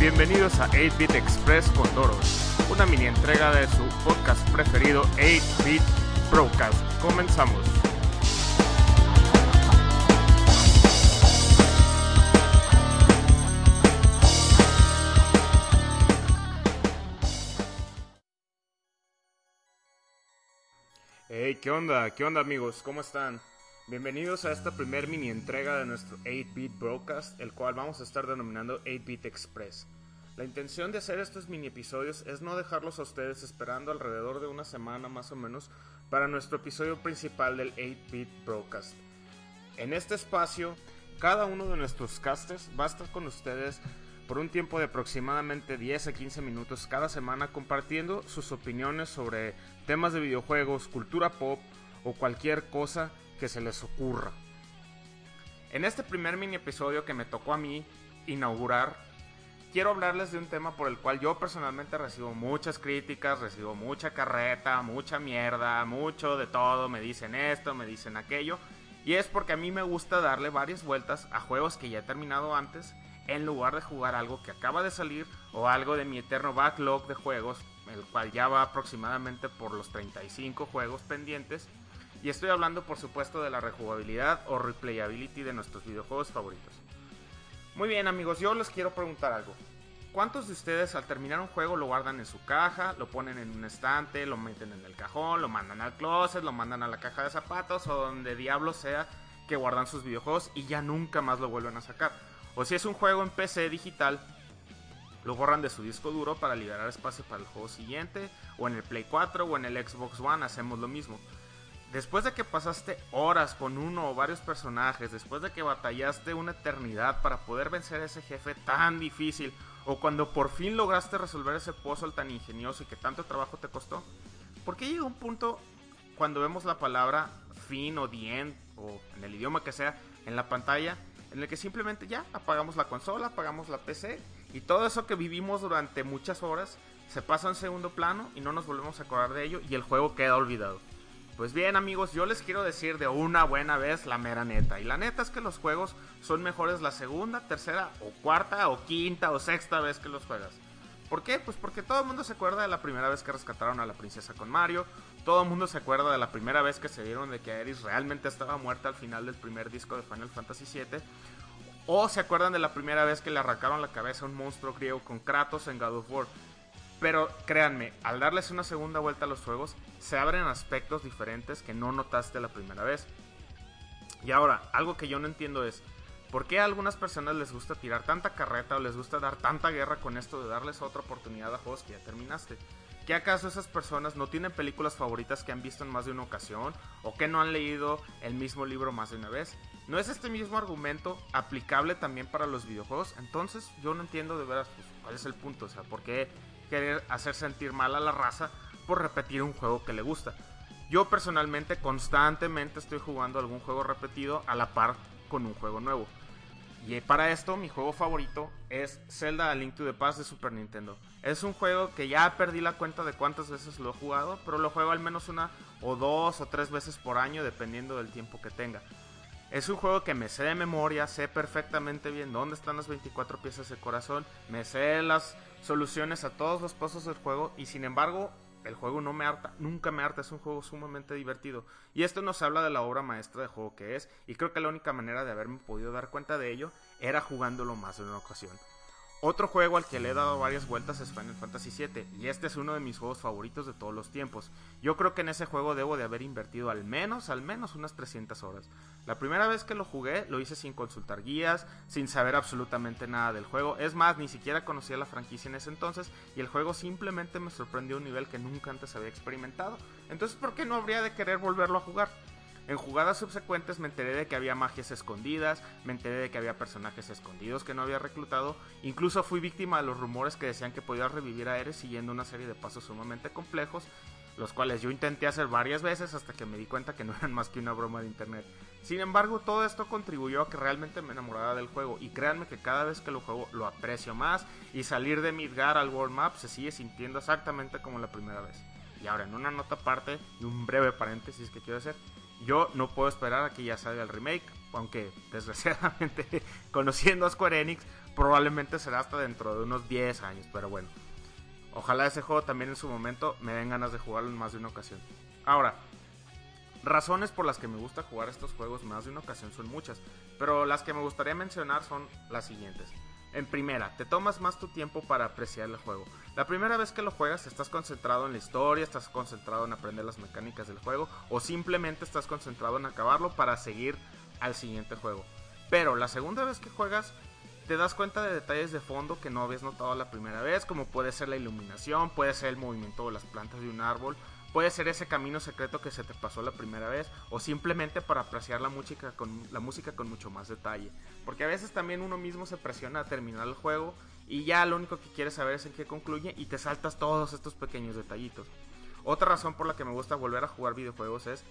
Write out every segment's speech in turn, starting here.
Bienvenidos a 8-Bit Express con Doros, una mini entrega de su podcast preferido 8-Bit Broadcast. Comenzamos. Hey, ¿qué onda? ¿Qué onda amigos? ¿Cómo están? Bienvenidos a esta primer mini entrega de nuestro 8-Bit Broadcast, el cual vamos a estar denominando 8-Bit Express. La intención de hacer estos mini episodios es no dejarlos a ustedes esperando alrededor de una semana más o menos para nuestro episodio principal del 8-Bit Broadcast. En este espacio, cada uno de nuestros casters va a estar con ustedes por un tiempo de aproximadamente 10 a 15 minutos cada semana compartiendo sus opiniones sobre temas de videojuegos, cultura pop o cualquier cosa que se les ocurra. En este primer mini episodio que me tocó a mí inaugurar, quiero hablarles de un tema por el cual yo personalmente recibo muchas críticas, recibo mucha carreta, mucha mierda, mucho de todo, me dicen esto, me dicen aquello, y es porque a mí me gusta darle varias vueltas a juegos que ya he terminado antes, en lugar de jugar algo que acaba de salir o algo de mi eterno backlog de juegos, el cual ya va aproximadamente por los 35 juegos pendientes y estoy hablando por supuesto de la rejugabilidad o replayability de nuestros videojuegos favoritos. Muy bien amigos, yo les quiero preguntar algo. ¿Cuántos de ustedes al terminar un juego lo guardan en su caja, lo ponen en un estante, lo meten en el cajón, lo mandan al closet, lo mandan a la caja de zapatos o donde diablo sea que guardan sus videojuegos y ya nunca más lo vuelven a sacar? O si es un juego en PC digital, lo borran de su disco duro para liberar espacio para el juego siguiente, o en el Play 4 o en el Xbox One hacemos lo mismo después de que pasaste horas con uno o varios personajes, después de que batallaste una eternidad para poder vencer a ese jefe tan difícil, o cuando por fin lograste resolver ese puzzle tan ingenioso y que tanto trabajo te costó, ¿por qué llega un punto cuando vemos la palabra fin o the o en el idioma que sea, en la pantalla, en el que simplemente ya apagamos la consola, apagamos la PC y todo eso que vivimos durante muchas horas se pasa en segundo plano y no nos volvemos a acordar de ello y el juego queda olvidado? Pues bien amigos, yo les quiero decir de una buena vez la mera neta. Y la neta es que los juegos son mejores la segunda, tercera o cuarta o quinta o sexta vez que los juegas. ¿Por qué? Pues porque todo el mundo se acuerda de la primera vez que rescataron a la princesa con Mario. Todo el mundo se acuerda de la primera vez que se dieron de que Aeris realmente estaba muerta al final del primer disco de Final Fantasy VII. O se acuerdan de la primera vez que le arrancaron la cabeza a un monstruo griego con Kratos en God of War. Pero créanme, al darles una segunda vuelta a los juegos, se abren aspectos diferentes que no notaste la primera vez. Y ahora, algo que yo no entiendo es, ¿por qué a algunas personas les gusta tirar tanta carreta o les gusta dar tanta guerra con esto de darles otra oportunidad a juegos que ya terminaste? ¿Qué acaso esas personas no tienen películas favoritas que han visto en más de una ocasión o que no han leído el mismo libro más de una vez? ¿No es este mismo argumento aplicable también para los videojuegos? Entonces yo no entiendo de veras pues, cuál es el punto, o sea, ¿por qué querer hacer sentir mal a la raza por repetir un juego que le gusta. Yo personalmente constantemente estoy jugando algún juego repetido a la par con un juego nuevo. Y para esto mi juego favorito es Zelda A Link to the Past de Super Nintendo. Es un juego que ya perdí la cuenta de cuántas veces lo he jugado, pero lo juego al menos una o dos o tres veces por año dependiendo del tiempo que tenga. Es un juego que me sé de memoria, sé perfectamente bien dónde están las 24 piezas de corazón, me sé las soluciones a todos los pasos del juego y sin embargo el juego no me harta, nunca me harta, es un juego sumamente divertido. Y esto nos habla de la obra maestra de juego que es, y creo que la única manera de haberme podido dar cuenta de ello era jugándolo más de una ocasión. Otro juego al que le he dado varias vueltas es Final Fantasy VII, y este es uno de mis juegos favoritos de todos los tiempos. Yo creo que en ese juego debo de haber invertido al menos, al menos unas 300 horas. La primera vez que lo jugué lo hice sin consultar guías, sin saber absolutamente nada del juego, es más, ni siquiera conocía la franquicia en ese entonces, y el juego simplemente me sorprendió a un nivel que nunca antes había experimentado. Entonces, ¿por qué no habría de querer volverlo a jugar? En jugadas subsecuentes me enteré de que había magias escondidas, me enteré de que había personajes escondidos que no había reclutado, incluso fui víctima de los rumores que decían que podía revivir a Eres siguiendo una serie de pasos sumamente complejos, los cuales yo intenté hacer varias veces hasta que me di cuenta que no eran más que una broma de internet. Sin embargo, todo esto contribuyó a que realmente me enamorara del juego y créanme que cada vez que lo juego lo aprecio más y salir de Midgar al World Map se sigue sintiendo exactamente como la primera vez. Y ahora en una nota aparte y un breve paréntesis que quiero hacer, yo no puedo esperar a que ya salga el remake aunque desgraciadamente conociendo a Square Enix, probablemente será hasta dentro de unos 10 años, pero bueno. Ojalá ese juego también en su momento me den ganas de jugarlo en más de una ocasión. Ahora, razones por las que me gusta jugar estos juegos más de una ocasión son muchas, pero las que me gustaría mencionar son las siguientes. En primera, te tomas más tu tiempo para apreciar el juego. La primera vez que lo juegas estás concentrado en la historia, estás concentrado en aprender las mecánicas del juego o simplemente estás concentrado en acabarlo para seguir al siguiente juego. Pero la segunda vez que juegas te das cuenta de detalles de fondo que no habías notado la primera vez, como puede ser la iluminación, puede ser el movimiento de las plantas de un árbol, puede ser ese camino secreto que se te pasó la primera vez, o simplemente para apreciar la música con, la música con mucho más detalle. Porque a veces también uno mismo se presiona a terminar el juego y ya lo único que quieres saber es en qué concluye y te saltas todos estos pequeños detallitos. Otra razón por la que me gusta volver a jugar videojuegos es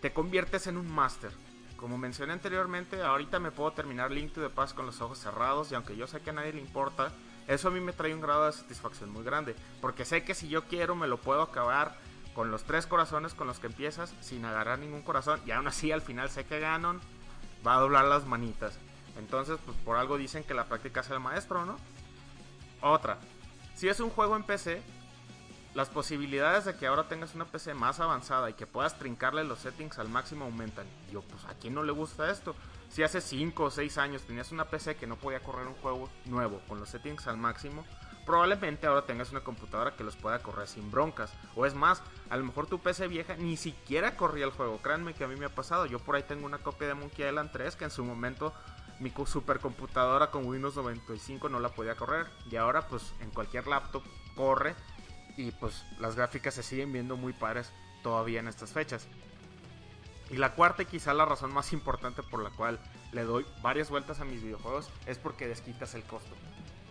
te conviertes en un máster. Como mencioné anteriormente, ahorita me puedo terminar Link to the Past con los ojos cerrados y aunque yo sé que a nadie le importa, eso a mí me trae un grado de satisfacción muy grande, porque sé que si yo quiero me lo puedo acabar con los tres corazones con los que empiezas sin agarrar ningún corazón y aún así al final sé que Ganon va a doblar las manitas. Entonces, pues por algo dicen que la práctica es el maestro, ¿no? Otra, si es un juego en PC, las posibilidades de que ahora tengas una PC más avanzada y que puedas trincarle los settings al máximo aumentan. Yo, pues, ¿a quién no le gusta esto? Si hace 5 o 6 años tenías una PC que no podía correr un juego nuevo con los settings al máximo, probablemente ahora tengas una computadora que los pueda correr sin broncas. O es más, a lo mejor tu PC vieja ni siquiera corría el juego. Créanme que a mí me ha pasado. Yo por ahí tengo una copia de Monkey Island 3 que en su momento mi supercomputadora con Windows 95 no la podía correr. Y ahora pues en cualquier laptop corre y pues las gráficas se siguen viendo muy pares todavía en estas fechas. Y la cuarta y quizá la razón más importante por la cual le doy varias vueltas a mis videojuegos es porque desquitas el costo.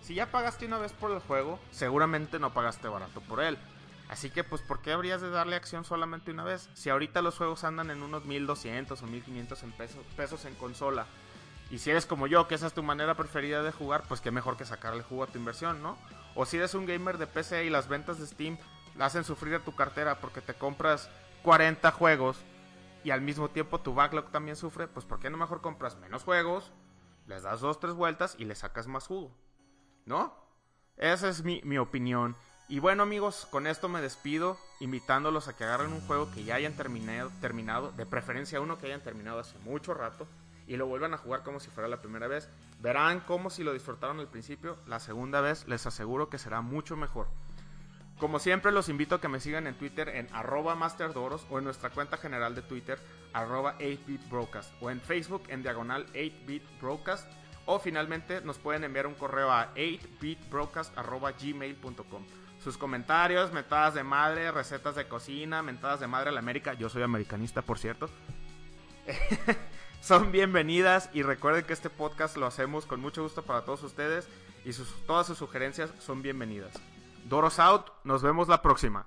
Si ya pagaste una vez por el juego, seguramente no pagaste barato por él. Así que pues ¿por qué habrías de darle acción solamente una vez? Si ahorita los juegos andan en unos 1200 o 1500 en pesos, en consola. Y si eres como yo, que esa es tu manera preferida de jugar, pues qué mejor que sacarle jugo a tu inversión, ¿no? O si eres un gamer de PC y las ventas de Steam hacen sufrir a tu cartera porque te compras 40 juegos y al mismo tiempo tu backlog también sufre, pues ¿por qué no mejor compras menos juegos, les das dos, tres vueltas y le sacas más jugo? ¿No? Esa es mi, mi opinión. Y bueno amigos, con esto me despido, invitándolos a que agarren un juego que ya hayan terminado, terminado, de preferencia uno que hayan terminado hace mucho rato, y lo vuelvan a jugar como si fuera la primera vez. Verán como si lo disfrutaron al principio, la segunda vez les aseguro que será mucho mejor. Como siempre los invito a que me sigan en Twitter en arroba masterdoros o en nuestra cuenta general de Twitter arroba 8bitbroadcast o en Facebook en diagonal 8bitbroadcast o finalmente nos pueden enviar un correo a 8bitbroadcast arroba gmail.com sus comentarios, mentadas de madre, recetas de cocina, mentadas de madre a la América. Yo soy americanista, por cierto. son bienvenidas y recuerden que este podcast lo hacemos con mucho gusto para todos ustedes y todas sus sugerencias son bienvenidas. Doros out, nos vemos la próxima.